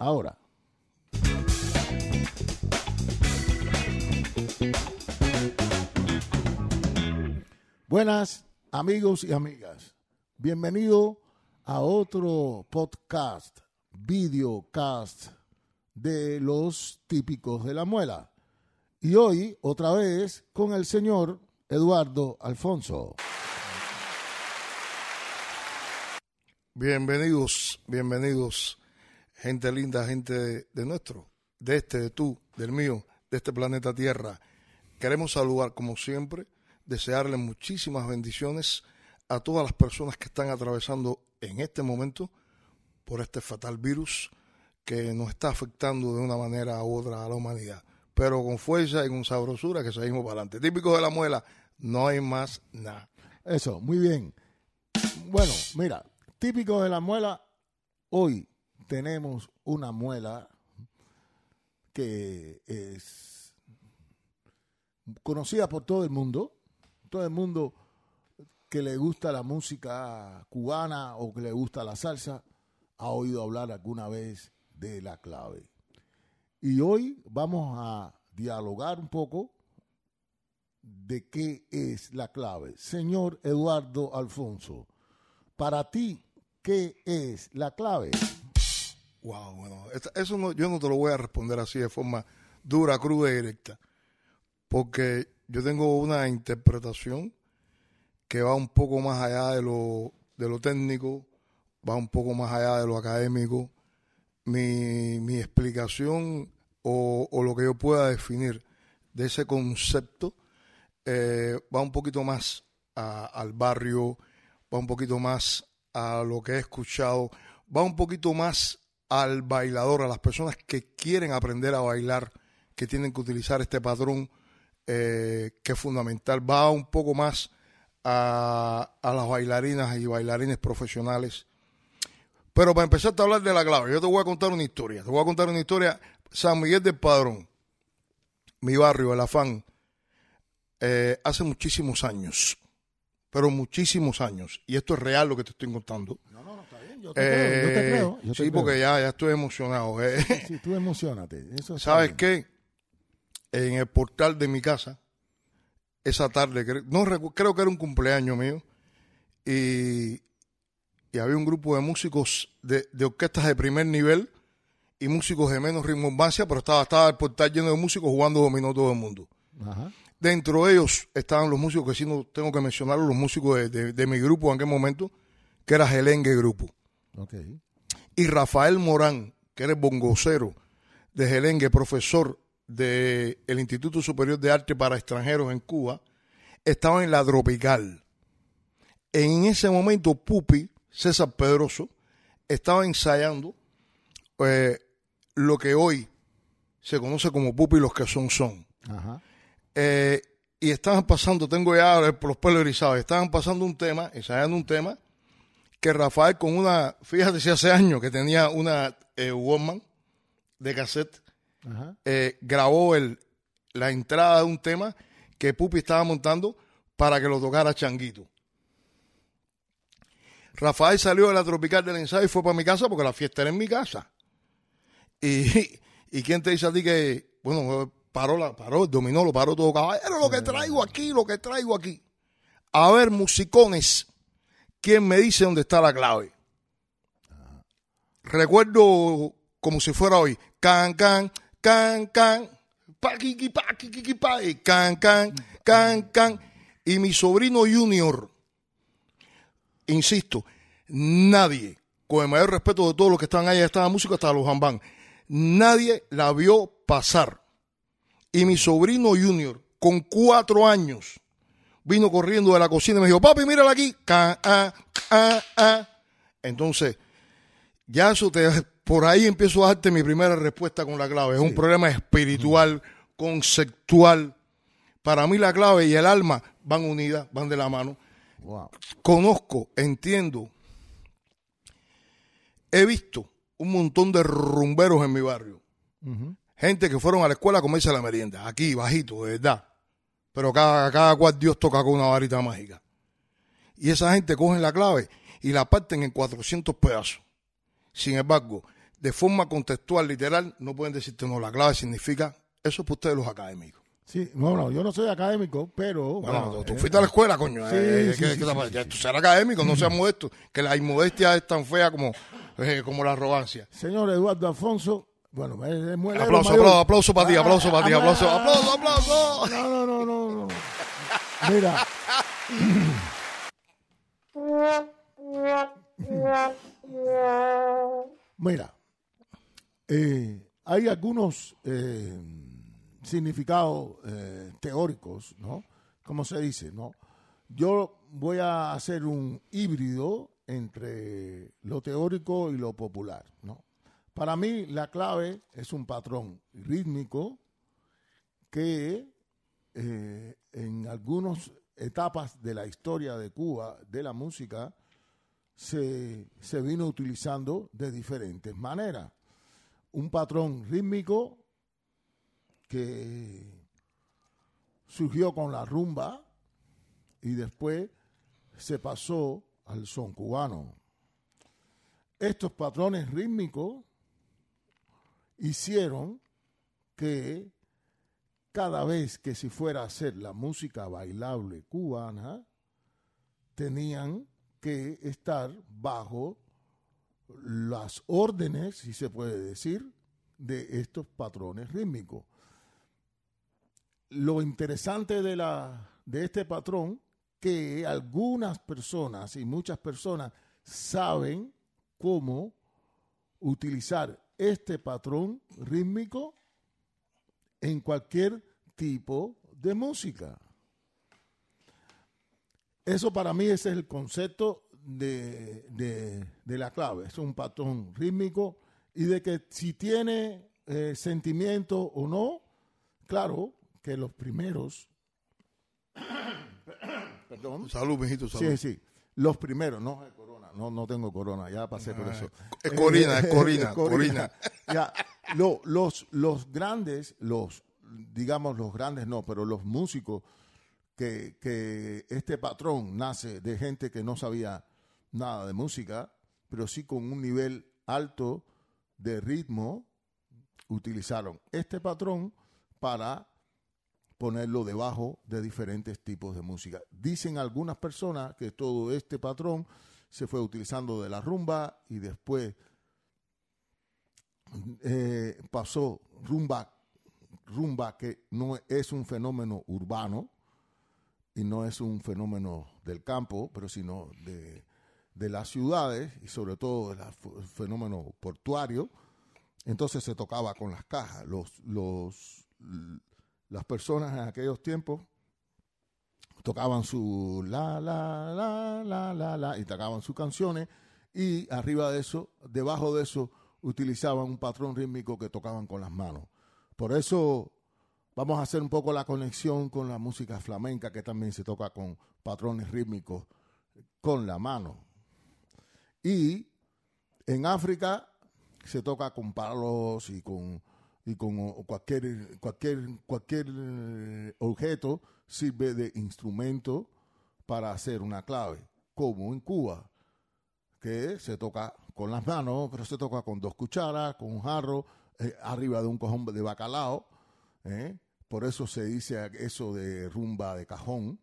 ahora. Buenas amigos y amigas, bienvenido a otro podcast, videocast de los típicos de la muela. Y hoy otra vez con el señor Eduardo Alfonso. Bienvenidos, bienvenidos, gente linda, gente de, nuestro, de este, de tú, del mío, de este planeta Tierra. Queremos saludar, como siempre, desearle muchísimas bendiciones a todas las personas que están atravesando en este momento por este fatal virus que nos está afectando de una manera u otra a la humanidad. Pero con fuerza y con sabrosura que seguimos para adelante. Típico de la muela, no hay más nada. Eso, muy bien. Bueno, mira, típico de la muela, hoy tenemos una muela que es conocida por todo el mundo, todo el mundo que le gusta la música cubana o que le gusta la salsa ha oído hablar alguna vez de la clave. Y hoy vamos a dialogar un poco de qué es la clave. Señor Eduardo Alfonso, para ti, ¿qué es la clave? Wow, bueno, eso no, yo no te lo voy a responder así de forma dura, cruda y directa, porque yo tengo una interpretación que va un poco más allá de lo, de lo técnico, va un poco más allá de lo académico. Mi, mi explicación o, lo que yo pueda definir de ese concepto eh, va un poquito más al barrio, va un poquito más a lo que he escuchado, va un poquito más al bailador, a las personas que quieren aprender a bailar, que tienen que utilizar este patrón eh, que es fundamental, va un poco más a, a, las bailarinas y bailarines profesionales. Pero para empezar a hablar de la clave, yo te voy a contar una historia. Te voy a contar una historia. San Miguel del Padrón, mi barrio, el afán, eh, hace muchísimos años, pero muchísimos años, y esto es real lo que te estoy contando. No, no, yo te creo, yo te creo. Yo te sí, creo. porque ya, ya estoy emocionado. eh. Sí, sí, tú emocionate. Eso ¿Sabes qué? En el portal de mi casa, esa tarde, no creo que era un cumpleaños mío, y, y había un grupo de músicos de, de orquestas de primer nivel y músicos de menos rimbombancia, pero estaba, estaba el portal lleno de músicos jugando dominó todo el mundo. Ajá. Dentro de ellos estaban los músicos que sí no tengo que mencionarlos, los músicos de, de- de mi grupo en aquel momento, que era Gelengue Grupo. Ok. Y Rafael Morán, que era el bongocero de Gelengue, profesor del Instituto Superior de Arte para Extranjeros en Cuba, estaba en la Tropical. En ese momento, Pupi, César Pedroso, estaba ensayando eh, lo que hoy se conoce como Pupi los que son son. Ajá. Eh, y estaban pasando, tengo ya los pelos erizados, estaban pasando un tema, ensayando un tema, que Rafael con una, fíjate si hace años que tenía una eh, Walkman de cassette, Ajá. eh, grabó el, la entrada de un tema que Pupi estaba montando para que lo tocara Changuito. Rafael salió de la tropical del ensayo y fue para mi casa porque la fiesta era en mi casa. Y, y quién te dice a ti que, bueno, paró, la, paró dominó, lo paró todo caballero, lo que traigo aquí, lo que traigo aquí. A ver, musicones, ¿quién me dice dónde está la clave? Recuerdo como si fuera hoy, can, can, can, can, pa, qui, pa, qui, pa, y can, can, can, can. Y mi sobrino Junior, insisto, nadie, con el mayor respeto de todos los que estaban ahí, estaba música hasta los jambán, nadie la vio pasar. Y mi sobrino Junior, con cuatro años, vino corriendo de la cocina y me dijo, papi, mírala aquí. Entonces, ya eso te, por ahí empiezo a darte mi primera respuesta con la clave. Es un problema espiritual, conceptual. Para mí la clave y el alma van unidas, van de la mano. Wow. Conozco, entiendo, he visto un montón de rumberos en mi barrio. Gente que fueron a la escuela a comerse la merienda, aquí, bajito, de verdad. Pero cada, cada cual Dios toca con una varita mágica. Y esa gente cogen la clave y la parten en 400 pedazos. Sin embargo, de forma contextual, literal, no pueden decirte, no, la clave significa, eso es para ustedes los académicos. Sí, no, no, yo no soy académico, pero... Bueno, bueno, tú eh, fuiste a la escuela, coño. sí, eh, sí, ¿qué- sí, qué te sí, sí. tú seas académico, no seas modesto. Que la inmodestia es tan fea como, eh, como la arrogancia. Señor Eduardo Alfonso, bueno, es, Aplauso, aplauso, aplauso para ti, Ah, aplauso para ti, ah, aplauso, ah, aplauso, aplauso. No, no, no, no, no. Mira. Mira, eh, hay algunos eh, significados eh, teóricos, ¿no? Como se dice, ¿no? Yo voy a hacer un híbrido entre lo teórico y lo popular, ¿no? Para mí la clave es un patrón rítmico que eh, en algunas etapas de la historia de Cuba, de la música, se, se vino utilizando de diferentes maneras. Un patrón rítmico que surgió con la rumba y después se pasó al son cubano. Estos patrones rítmicos hicieron que cada vez que se fuera a hacer la música bailable cubana, tenían que estar bajo las órdenes, si se puede decir, de estos patrones rítmicos. Lo interesante de, la, de este patrón, que algunas personas y muchas personas saben cómo utilizar este patrón rítmico en cualquier tipo de música. Eso para mí ese es el concepto de, de- de la clave. Es un patrón rítmico y de que si tiene eh, sentimiento o no, claro que los primeros, perdón, Salud, mijito, salud. sí, sí, los primeros, no no, no tengo corona, ya pasé por eso. Es Corina, es Eh, Corina, Corina. Ya, lo- los, los grandes, los, digamos los grandes no, pero los músicos que, que este patrón nace de gente que no sabía nada de música, pero sí con un nivel alto de ritmo, utilizaron este patrón para ponerlo debajo de diferentes tipos de música. Dicen algunas personas que todo este patrón se fue utilizando de la rumba y después eh, pasó rumba, rumba que no es un fenómeno urbano y no es un fenómeno del campo, pero sino de, de las ciudades y sobre todo del fenómeno portuario. Entonces se tocaba con las cajas. Los, los, las personas en aquellos tiempos tocaban su la, la, la, la, la, la, y tocaban sus canciones y arriba de eso, debajo de eso, utilizaban un patrón rítmico que tocaban con las manos. Por eso vamos a hacer un poco la conexión con la música flamenca, que también se toca con patrones rítmicos con la mano. Y en África se toca con palos y con, y con cualquier, cualquier, cualquier eh, objeto sirve de instrumento para hacer una clave, como en Cuba, que se toca con las manos, pero se toca con dos cucharas, con un jarro, eh, arriba de un cojón de bacalao. ¿eh? Por eso se dice eso de rumba de cajón.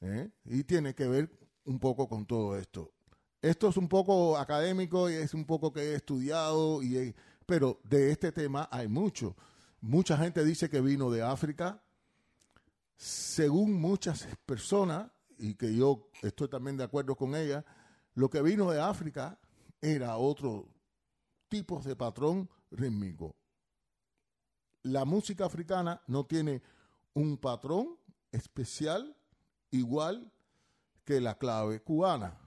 ¿eh? Y tiene que ver un poco con todo esto. Esto es un poco académico y es un poco que he estudiado, y pero de este tema hay mucho. Mucha gente dice que vino de África. Según muchas personas, y que yo estoy también de acuerdo con ellas, lo que vino de África era otro tipo de patrón rítmico. La música africana no tiene un patrón especial igual que la clave cubana.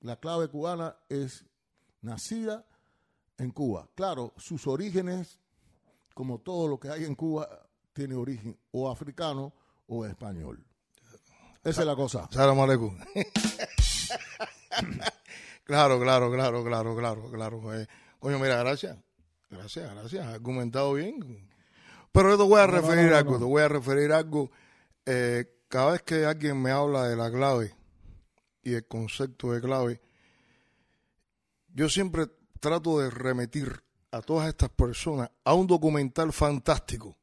La clave cubana es nacida en Cuba. Claro, sus orígenes, como todo lo que hay en Cuba, tiene origen o africano o español. Esa es la cosa. Salam aleikum. claro, claro, claro, claro, claro, claro. Eh, coño, mira, gracias. Gracias, gracias. Argumentado bien. Pero yo te voy a No, referir no, no, algo, te voy a referir algo. Eh, cada vez que alguien me habla de la clave y el concepto de clave, yo siempre trato de remitir a todas estas personas a un documental fantástico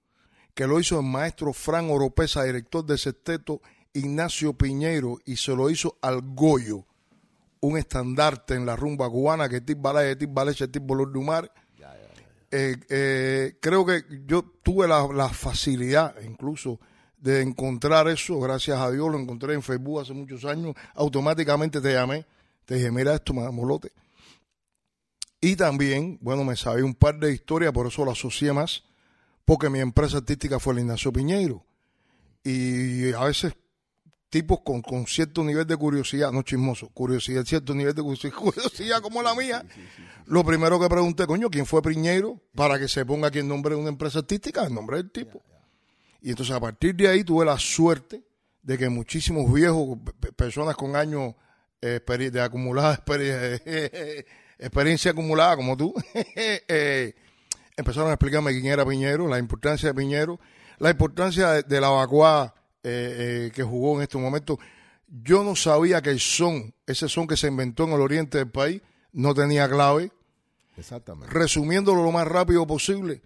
que lo hizo el maestro Fran Oropesa, director de sexteto Ignacio Piñeiro, y se lo hizo al Goyo, un estandarte en la rumba cubana que Tip Balay, Tip Baleche, Tip Bolor de Humar. Eh, eh, creo que yo tuve la, la facilidad incluso de encontrar eso, gracias a Dios, lo encontré en Facebook hace muchos años, automáticamente te llamé, te dije, mira esto, molote. Y también, bueno, me sabía un par de historias, por eso lo asocié más, porque mi empresa artística fue el Ignacio Piñeiro. Y a veces tipos con, con cierto nivel de curiosidad, no chismoso, curiosidad, cierto nivel de curiosidad, como la mía, lo primero que pregunté, coño, ¿quién fue Piñeiro? Para que se ponga aquí el nombre de una empresa artística, el nombre del tipo. Y entonces a partir de ahí tuve la suerte de que muchísimos viejos, personas con años eh, de acumulada experiencia acumulada como tú, eh, empezaron a explicarme quién era Piñero, la importancia de Piñero, la importancia de, la vacua eh, que jugó en este momento. Yo no sabía que el son, ese son que se inventó en el oriente del país, no tenía clave. Exactamente. Resumiéndolo lo más rápido posible,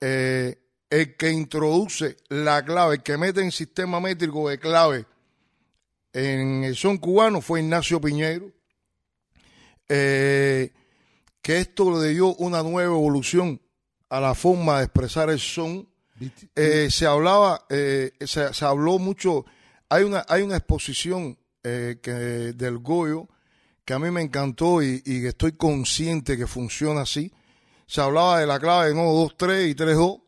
eh, el que introduce la clave, el que mete en sistema métrico de clave en el son cubano fue Ignacio Piñero, eh, que esto le dio una nueva evolución a la forma de expresar el son. Eh, se hablaba, eh, se, habló mucho, hay una, hay una exposición que, del Goyo que a mí me encantó y, y estoy consciente que funciona así. Se hablaba de la clave de no 2, 3 y 3, 2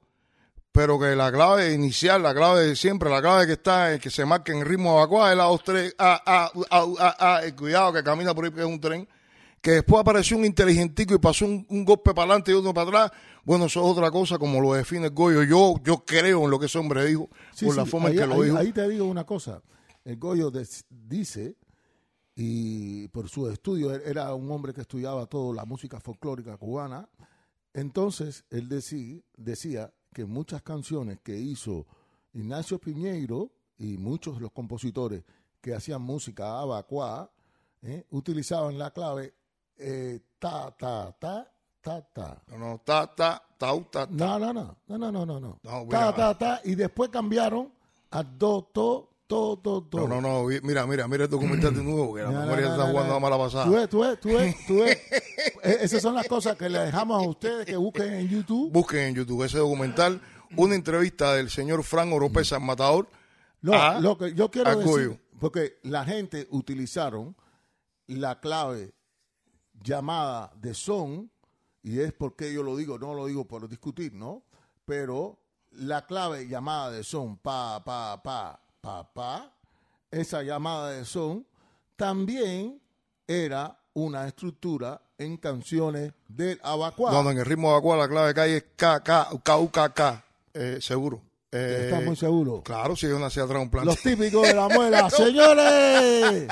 pero que la clave inicial, la clave de siempre, la clave que está, en que se marca en ritmo evacuado es la 2, 3, A, A, A, cuidado que camina por ahí que es un tren, que después apareció un inteligentico y pasó un, golpe para adelante y otro para atrás, bueno, eso es otra cosa, como lo define el Goyo. Yo, yo creo en lo que ese hombre dijo, por la forma en que lo dijo. Ahí te digo una cosa, el Goyo dice, y por su estudio, era un hombre que estudiaba toda la música folclórica cubana, entonces él decía, decía que muchas canciones que hizo Ignacio Piñeiro y muchos de los compositores que hacían música abacuá ¿eh? utilizaban la clave eh, ta, ta, ta, ta, ta. No, no, ta, ta, ta, ta, ta. No, no, no, no, no, no, no. no. ta, ta, ta, y después cambiaron a do, to, to, to, to. No, no, no, mira, mira, mira el documental de nuevo, que la memoria está jugando a mala pasada. Tú ves, tú ves, tú ves, tú ves. E, esas son las cosas que le dejamos a ustedes que busquen en YouTube. Busquen en YouTube ese documental, una entrevista del señor Fran Oropesa, Matador. Lo, lo que yo quiero decir, porque la gente utilizaron la clave llamada de son, y es porque yo lo digo, no lo digo por discutir, ¿no? Pero la clave llamada de son, pa, pa, pa, pa, pa, esa llamada de son, también era una estructura en canciones del abacuá. No, en el ritmo abacuá la clave que hay es K, K, K, K, K, seguro. Eh, ¿Estás muy seguro? Claro, si yo nací atrás un plan. Los típicos de la muela, señores.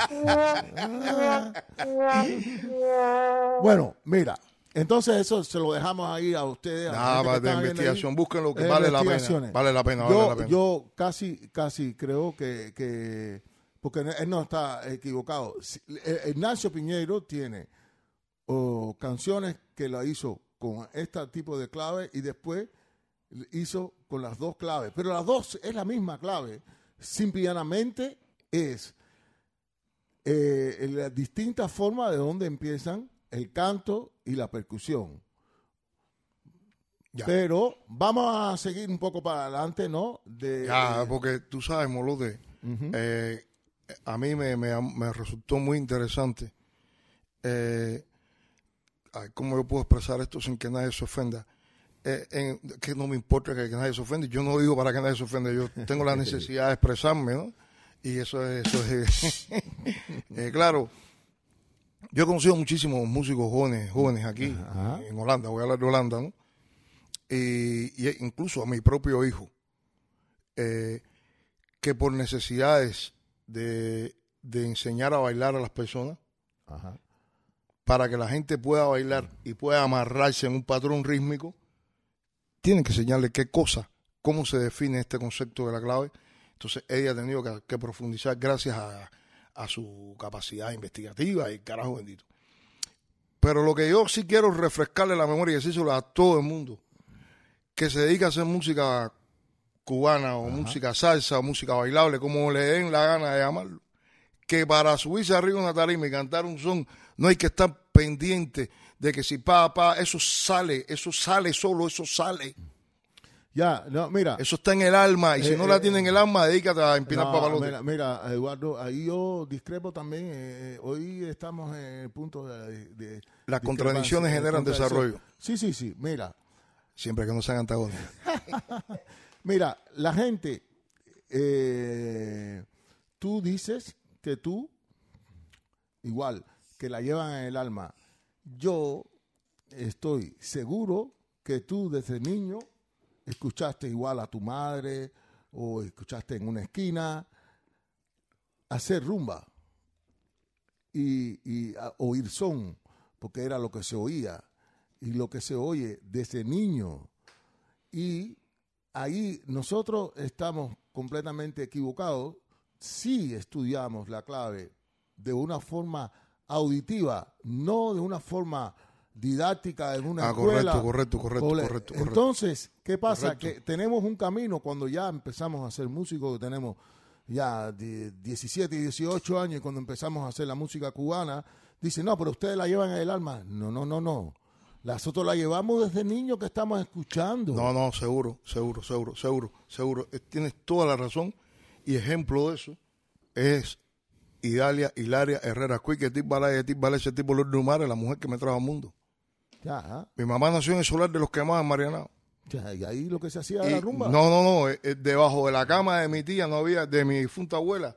bueno, mira, entonces eso se lo dejamos ahí a ustedes. Nada, de investigación, búsquenlo que vale la pena. Vale la pena, yo, vale la pena. Yo casi, casi creo que, que, porque él no está equivocado. Eh, Ignacio Piñeiro tiene canciones que la hizo con este tipo de clave y después hizo con las dos claves, pero las dos es la misma clave. Simplemente es eh, la distinta forma de donde empiezan el canto y la percusión. Pero vamos a seguir un poco para adelante, ¿no? De, ya, porque tú sabes, Molode, eh, a mí me, me, resultó muy interesante. Eh, ¿Cómo yo puedo expresar esto sin que nadie se ofenda? Eh, que no me importa que, nadie se ofenda. Yo no digo para que nadie se ofenda. Yo tengo la necesidad de expresarme, ¿no? Y eso es, eso es eh, claro. Yo he conocido muchísimos músicos jóvenes, jóvenes aquí, en Holanda, voy a hablar de Holanda, ¿no? Y, incluso a mi propio hijo, eh, que por necesidades de, de, enseñar a bailar a las personas, para que la gente pueda bailar y pueda amarrarse en un patrón rítmico, tienen que enseñarle qué cosa, cómo se define este concepto de la clave. Entonces ella ha tenido que, profundizar gracias a, su capacidad investigativa y carajo bendito. Pero lo que yo sí quiero es refrescarle la memoria y decírselo a todo el mundo que se dedica a hacer música cubana o música salsa o música bailable, como le den la gana de llamarlo, que para subirse arriba una tarima y cantar un son no hay que estar pendiente de que si pa, pa, eso sale, eso sale solo, eso sale. Ya, no, mira. Eso está en el alma y si Eh, no la eh, tiene en el alma, dedícate a empinar No, papalote. mira, mira, Eduardo, ahí yo discrepo también. eh, hoy estamos en el punto de. de- Las contradicciones generan desarrollo. Sí, sí, sí. Mira, Siempre que no sean antagónicos. mira, la gente. eh, tú dices que tú, igual, que la llevan en el alma. Yo estoy seguro que tú desde niño escuchaste igual a tu madre o escuchaste en una esquina hacer rumba y, oír son, porque era lo que se oía y lo que se oye desde niño. Y ahí nosotros estamos completamente equivocados si estudiamos la clave de una forma auditiva, no de una forma didáctica en una Ah, escuela. correcto, correcto, correcto, Ole, correcto, correcto. Entonces, ¿qué pasa? Correcto. Que tenemos un camino cuando ya empezamos a ser músicos, que tenemos ya de 17 y 18 años, y cuando empezamos a hacer la música cubana, dicen, no, pero ustedes la llevan en el alma. No, no, no, no. Nosotros la llevamos desde niños que estamos escuchando. No, no, seguro, seguro, seguro, seguro, seguro. Eh, Tienes toda la razón. Y ejemplo de eso es Idalia Hilaria Herrera Cuy, que tipo balay, tipo balay, ese tipo Lourdes Humares, la mujer que me trajo al mundo. Ya, Mi mamá nació en el solar de los quemados en Marianao. ya, y ahí lo que se hacía era rumba. No, no, no. eh, eh, debajo de la cama de mi tía no había, de mi difunta abuela,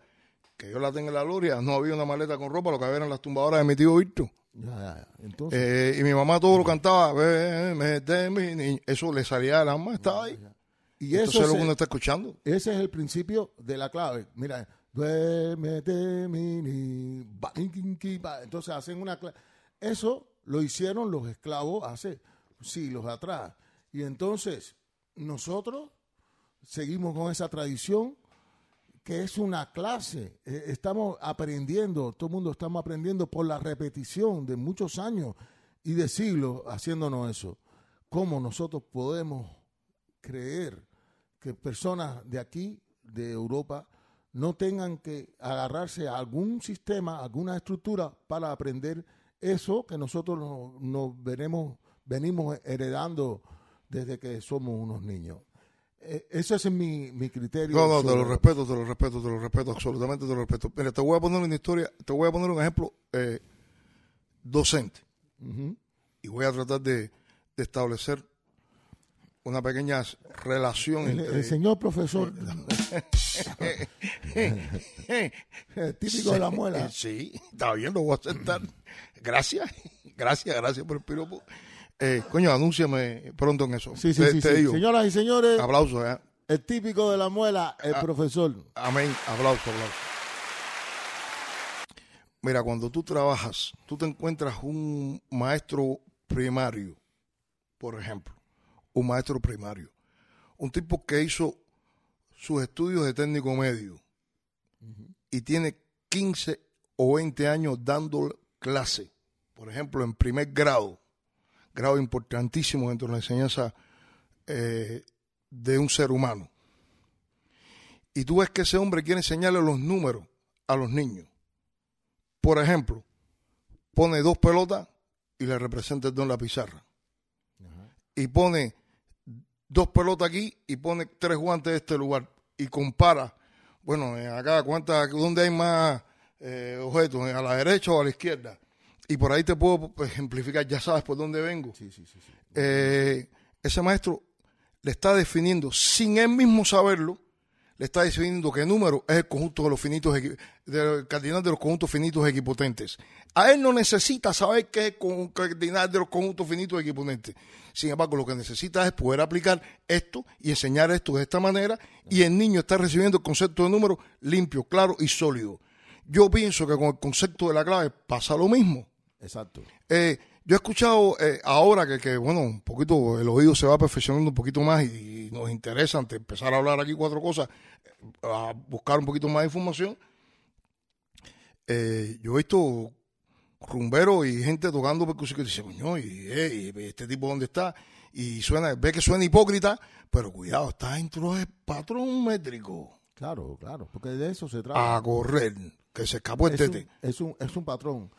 que yo la tengo en la gloria, no había una maleta con ropa, lo que había eran las tumbadoras de mi tío Víctor. Ya, ya, ya. Entonces, Eh, y mi mamá todo lo cantaba, "Ve, de mi niño". Eso le salía del alma, estaba ahí. y Entonces eso es lo que uno está escuchando. Ese es el principio de la clave. Mira, entonces hacen una clave. Eso lo hicieron los esclavos hace siglos atrás. Y entonces nosotros seguimos con esa tradición que es una clase. Eh, Estamos aprendiendo, todo el mundo estamos aprendiendo por la repetición de muchos años y de siglos haciéndonos eso. ¿Cómo nosotros podemos creer que personas de aquí, de Europa, no tengan que agarrarse a algún sistema, alguna estructura para aprender eso que nosotros nos, nos venimos, venimos heredando desde que somos unos niños. Eh, ese es mi, mi criterio. No, no, te sobre- lo respeto, te lo respeto, te lo respeto, absolutamente te lo respeto. Mira, te voy a poner una historia, te voy a poner un ejemplo eh, docente. Y voy a tratar de, de establecer una pequeña relación El, entre... el señor profesor, típico de la muela. Sí, está bien, lo voy a aceptar. Gracias, gracias, gracias por el piropo. Eh, coño, anúnciame pronto en eso. Sí, sí, te, sí. te sí. digo, Señoras y señores, aplausos, ¿eh? el típico de la muela, el Ah. profesor. Amén. Aplauso, aplauso. Mira, cuando tú trabajas, tú te encuentras un maestro primario, por ejemplo, un maestro primario, un tipo que hizo sus estudios de técnico medio y tiene 15 o 20 años dando clase, por ejemplo, en primer grado, grado importantísimo dentro de la enseñanza eh, de un ser humano y tú ves que ese hombre quiere enseñarle los números a los niños. Por ejemplo, pone dos pelotas y le representa el don en la pizarra. Y pone dos pelotas aquí y pone tres guantes de este lugar. Y compara, bueno, eh, acá, ¿cuántas, ¿dónde hay más eh, objetos? ¿A la derecha o a la izquierda? Y por ahí te puedo pues, ejemplificar, ya sabes por dónde vengo. Sí, sí, sí. sí. Eh, ese maestro le está definiendo, sin él mismo saberlo, le está definiendo que número es el conjunto de los finitos, del cardinal de los conjuntos finitos equipotentes. A él no necesita saber qué es el cardinal de los conjuntos finitos equipotentes. Sin embargo, lo que necesita es poder aplicar esto y enseñar esto de esta manera y el niño está recibiendo el concepto de número limpio, claro y sólido. Yo pienso que con el concepto de la clave pasa lo mismo. Exacto. Eh, yo he escuchado eh, ahora que, que, bueno, un poquito el oído se va perfeccionando un poquito más y, y nos interesa antes de empezar a hablar aquí cuatro cosas, eh, a buscar un poquito más de información. Eh, yo he visto rumberos y gente tocando percusión que dice, coño, y, eh, y este tipo dónde está, y suena, ve que suena hipócrita, pero cuidado, está dentro del patrón métrico. Claro, claro, porque de eso se trata. A correr, que se escapó el es, tete. un, es, un, es un patrón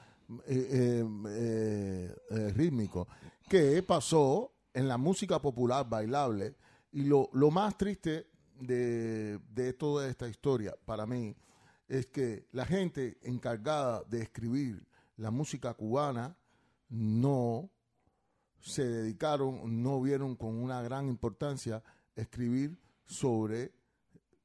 eh, eh, eh, rítmico que pasó en la música popular bailable. Y lo, lo más triste de, de toda esta historia para mí es que la gente encargada de escribir la música cubana no se dedicaron, no vieron con una gran importancia escribir sobre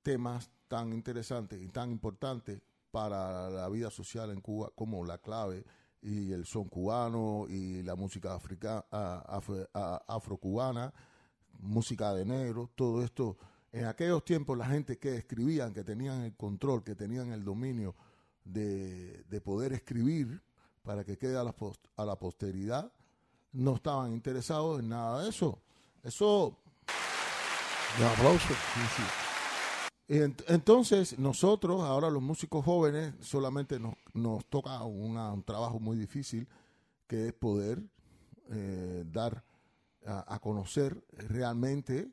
temas tan interesantes y tan importantes para la vida social en Cuba como la clave y el son cubano y la música africana, afro, afrocubana, música de negro, todo esto. En aquellos tiempos la gente que escribían, que tenían el control, que tenían el dominio de, de poder escribir para que quede a la, post, a la posteridad, no estaban interesados en nada de eso. Eso... Aplauso. Sí, sí. Entonces, nosotros, ahora los músicos jóvenes, solamente nos, nos toca un trabajo muy difícil, que es poder eh, dar a, conocer realmente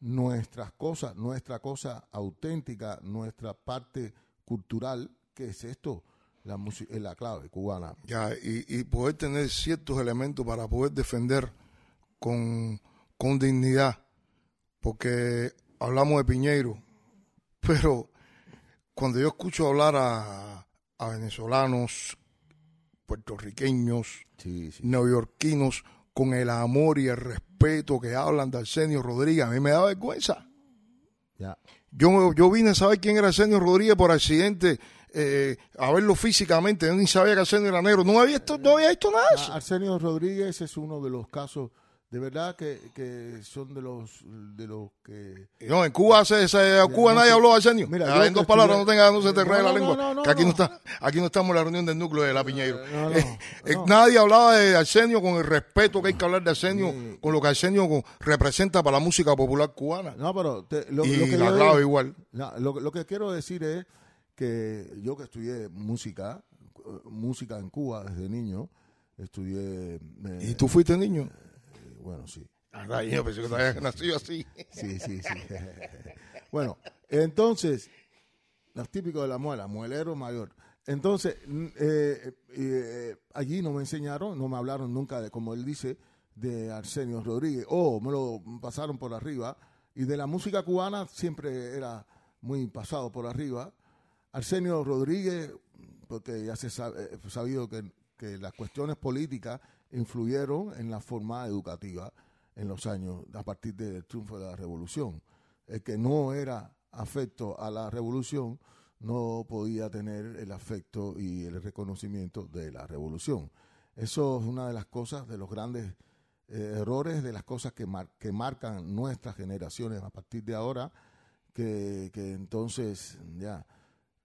nuestras cosas, nuestra cosa auténtica, nuestra parte cultural, que es esto, la, música, la clave cubana. Ya, y, y, poder tener ciertos elementos para poder defender con, con dignidad, porque hablamos de Piñeiro, pero cuando yo escucho hablar a, a venezolanos, puertorriqueños, sí, sí. neoyorquinos, con el amor y el respeto que hablan de Arsenio Rodríguez, a mí me da vergüenza. Ya. Yo, yo vine a saber quién era Arsenio Rodríguez por accidente, eh, a verlo físicamente, yo ni sabía que Arsenio era negro, no había, visto, no había visto nada de eso. Arsenio Rodríguez es uno de los casos de verdad que, que, son de los de los que no en Cuba se, se en Cuba nadie habló de Arsenio. Mira, en dos palabras no tenga no se te no, la lengua. no, no, que aquí no. está aquí no estamos en la reunión del núcleo de la Piñeiro. Eh, eh, nadie hablaba de Arsenio con el respeto que hay que hablar de Arsenio sí. con lo que Arsenio representa para la música popular cubana. No pero te, lo, y lo que la clave igual. Lo, lo que quiero decir es que yo que estudié música música en Cuba desde niño estudié eh, y tú fuiste niño bueno, sí. Ah, yo pensé que habías nacido así. Sí, sí, sí. bueno, entonces, los típicos de la muela, muelero mayor. Entonces, eh, eh, allí no me enseñaron, no me hablaron nunca de, como él dice, de Arsenio Rodríguez. O oh, me lo pasaron por arriba. Y de la música cubana siempre era muy pasado por arriba. Arsenio Rodríguez, porque ya se sabe, sabido que, que las cuestiones políticas influyeron en la forma educativa en los años a partir del triunfo de la revolución. El que no era afecto a la revolución no podía tener el afecto y el reconocimiento de la revolución. Eso es una de las cosas, de los grandes eh, errores, de las cosas que, mar que marcan nuestras generaciones a partir de ahora, que, que entonces ya.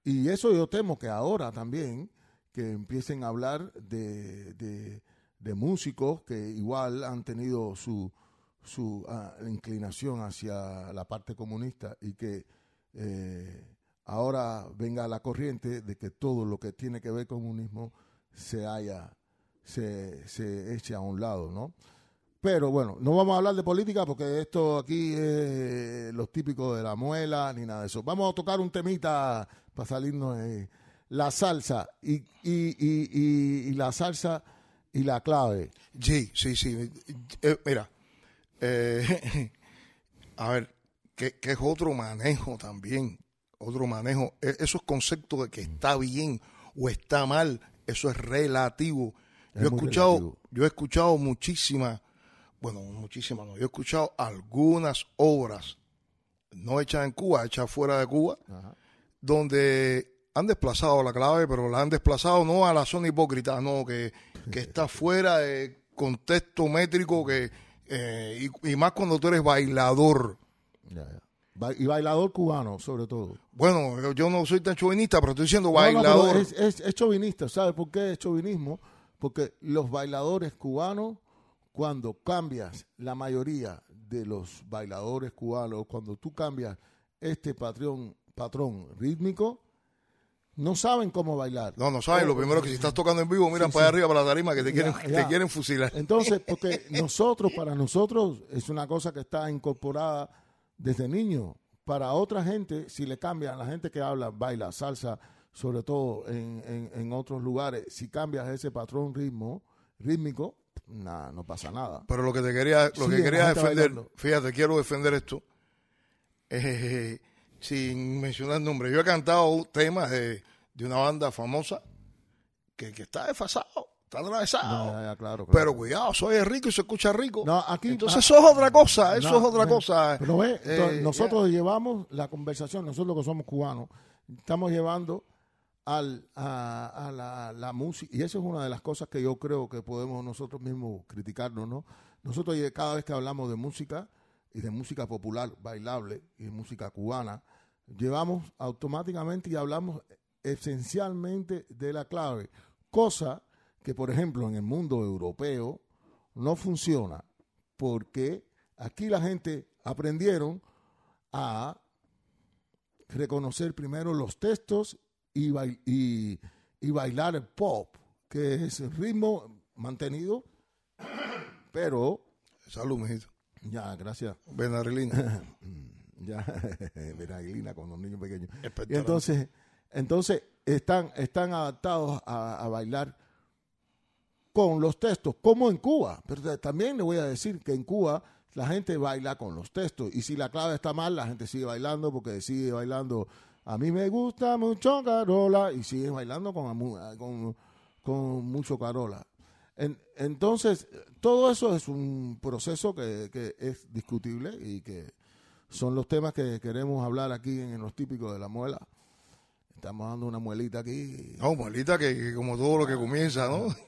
Y eso yo temo que ahora también, que empiecen a hablar de, de de músicos que igual han tenido su, su uh, inclinación hacia la parte comunista y que eh, ahora venga la corriente de que todo lo que tiene que ver con comunismo se haya, se, se eche a un lado, ¿no? Pero bueno, no vamos a hablar de política porque esto aquí es los típicos de la muela ni nada de eso. Vamos a tocar un temita para salirnos de la salsa y, y, y, y, y la salsa y la clave. Sí, sí, sí. Eh, mira, eh, a ver, que, que, es otro manejo también, otro manejo. E, esos conceptos de que está bien o está mal, eso es relativo. Es yo he escuchado, relativo. yo he escuchado muchísimas, bueno, muchísimas no, yo he escuchado algunas obras, no hechas en Cuba, hechas fuera de Cuba, Ajá. donde han desplazado la clave, pero la han desplazado no a la zona hipócrita, no, que, que está fuera de contexto métrico, que eh, y, y, más cuando tú eres bailador. Ya, ya. Ba y bailador cubano, sobre todo. Bueno, yo no soy tan chauvinista, pero estoy diciendo bailador. No, no, es, es, es, chauvinista, ¿sabes por qué es chauvinismo? Porque los bailadores cubanos, cuando cambias la mayoría de los bailadores cubanos, cuando tú cambias este patrón, patrón rítmico, no saben cómo bailar. No, no saben. Lo primero que si estás tocando en vivo, miran para arriba, para la tarima, que te quieren, Ya, ya. te quieren fusilar. Entonces, porque nosotros, para nosotros, es una cosa que está incorporada desde niño. Para otra gente, si le cambian, la gente que habla, baila salsa, sobre todo en, en- en otros lugares, si cambias ese patrón ritmo, rítmico, nada, no pasa nada. Pero lo que te quería, lo que quería defender, bailando. fíjate, quiero defender esto, eh, sin mencionar nombre. Yo he cantado temas de, de una banda famosa que, que está desfasado, está atravesado. Ya, ya, claro, claro. Pero cuidado, soy rico y se escucha rico. No, aquí- Entonces ah, eso es otra cosa, eso No, es otra no, cosa. Pero ve, Eh, nosotros llevamos la conversación, nosotros que somos cubanos, estamos llevando al, a, a la, la música, y eso es una de las cosas que yo creo que podemos nosotros mismos criticarnos, ¿no? Nosotros cada vez que hablamos de música, y de música popular, bailable, y música cubana, llevamos automáticamente y hablamos esencialmente de la clave, cosa que, por ejemplo, en el mundo europeo no funciona, porque aquí la gente aprendieron a reconocer primero los textos y, bail- y, y bailar el pop, que es el ritmo mantenido, pero Salud, mijito. ya, gracias. Benarelina. Ya, Benaguilina con los niños pequeños. Y entonces, entonces están, están adaptados a, a bailar con los textos, como en Cuba. Pero ta- también le voy a decir que en Cuba la gente baila con los textos. Y si la clave está mal, la gente sigue bailando porque sigue bailando. A mí me gusta mucho Carola y sigue bailando con, con, con mucho Carola. En- entonces, todo eso es un proceso que, que es discutible y que son los temas que queremos hablar aquí en los típicos de la muela. Estamos dando una muelita aquí. No, muelita, que, que como todo lo que comienza, ¿no?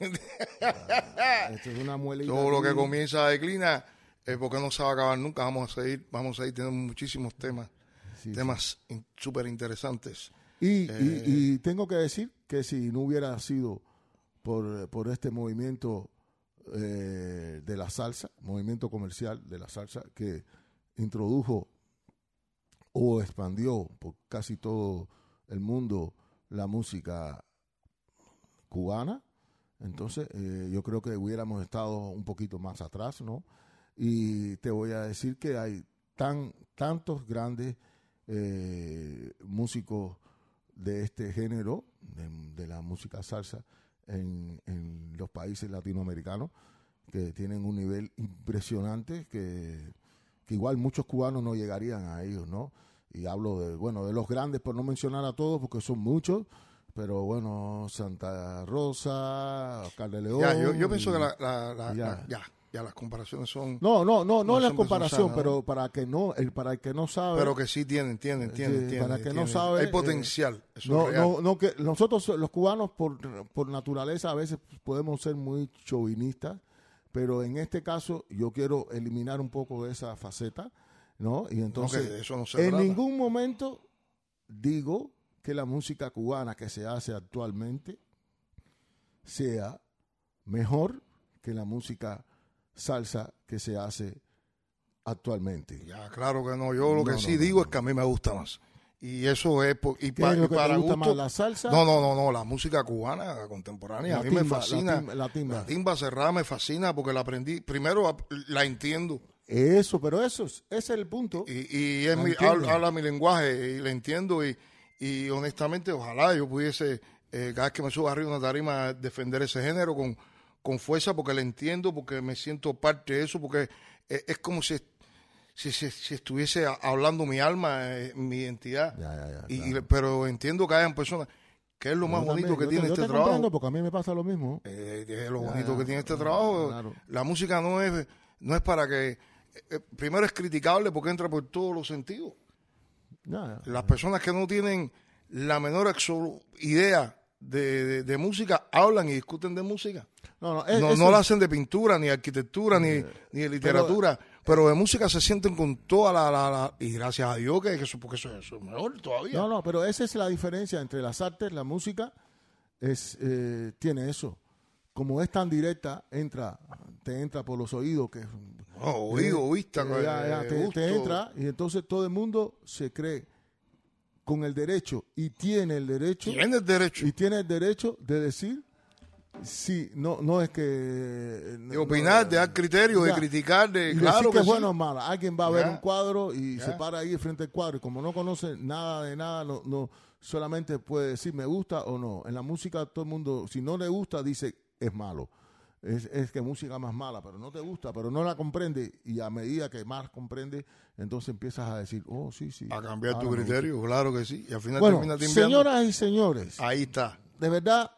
Esto es una muelita. todo lo que aquí. comienza declina, eh, porque no se va a acabar nunca. Vamos a seguir, vamos a seguir teniendo muchísimos temas, Sí, temas in- súper interesantes. Y, Eh. y- y tengo que decir que si no hubiera sido por, por este movimiento eh, de la salsa, movimiento comercial de la salsa, que introdujo o expandió por casi todo el mundo la música cubana, entonces eh, yo creo que hubiéramos estado un poquito más atrás, ¿no? Y te voy a decir que hay tan tantos grandes eh, músicos de este género, de, la música salsa, en, en los países latinoamericanos, que tienen un nivel impresionante, que, que igual muchos cubanos no llegarían a ellos, ¿no? Y hablo de, bueno, de los grandes, por no mencionar a todos, porque son muchos, pero bueno, Santa Rosa, Oscar de León. Ya, yo, yo pienso y- que la, la- la- ya. ya, ya las comparaciones son, No, no, no, no, la comparación, pero para que no, el, para el que no sabe, pero que sí tienen, tienen, tienen, Sí, tienen. para que no sabe, hay eh, potencial, eso no, es no, no que nosotros los cubanos por, por naturaleza a veces podemos ser muy chauvinistas, pero en este caso yo quiero eliminar un poco esa faceta, ¿no? Y entonces No, que de eso no se en trata. ningún momento digo que la música cubana que se hace actualmente sea mejor que la música salsa que se hace actualmente. Ya, claro que no. Yo lo que sí digo es que a mí me gusta más. Y eso es por, y, ¿Qué pa- es y para gusto. más, la salsa? No, no, no, no, la música cubana la contemporánea La a mí timba, me la fascina. timba, la timba. La timba cerrada me fascina porque la aprendí, primero la entiendo Eso, pero eso es, ese es el punto. y, y es mi, habla, habla mi lenguaje y la entiendo y, y honestamente ojalá yo pudiese eh, cada vez que me suba arriba una tarima defender ese género con, con fuerza porque la entiendo, porque me siento parte de eso, porque eh, es como si, si, si- si estuviese hablando mi alma, eh, mi identidad. Ya, ya, ya, Y- y- claro. pero entiendo que hayan personas que es lo más Yo bonito también, que tiene te- este te trabajo. porque a mí me pasa lo mismo. Eh, es lo bonito que tiene este trabajo. claro. La música no es, no es para que. eh, primero es criticable porque entra por todos los sentidos. Las personas que no tienen la menor idea de, de- de música hablan y discuten de música. No, no, es- No, no la hacen de pintura, ni arquitectura, ni, ni de literatura, pero, de música se sienten con toda la... la- la- y gracias a Dios que, que eso, porque eso, eso es mejor todavía. No, no, pero esa es la diferencia entre las artes, la música, es eh, tiene eso. Como es tan directa, entra, te entra por los oídos, que No, oído, vista, Eh, ya, ya, eh, te, gusto. te entra y entonces todo el mundo se cree con el derecho y tiene el derecho Tiene el derecho y tiene el derecho de decir sí, no, no es que de opinar, de dar criterio, de criticar, de y claro que que es bueno o malo. Alguien va a ver un cuadro y se para ahí frente al cuadro y como no conoce nada de nada, no, no solamente puede decir me gusta o no. En la música todo el mundo, si no le gusta, dice es malo. Es, es que música más mala, pero no te gusta, pero no la comprende y a medida que más comprende, entonces empiezas a decir, oh, sí, sí. A cambiar tu criterio, claro que sí. Y al final Bueno, termina señoras y señores, Ahí está. de verdad,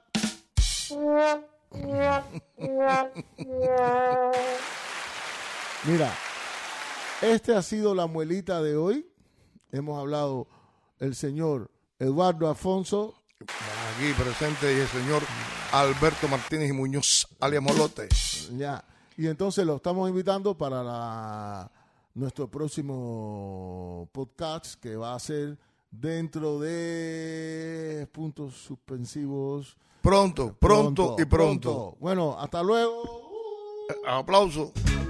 mira, este ha sido la muelita de hoy. Hemos hablado el señor Eduardo Afonso, Aquí presente y el señor Alberto Martínez y Muñoz, alias Molote. ya, y entonces lo estamos invitando para la, nuestro próximo podcast que va a ser dentro de puntos suspensivos. Pronto, pronto, y pronto. Bueno, hasta luego. Aplauso. Hasta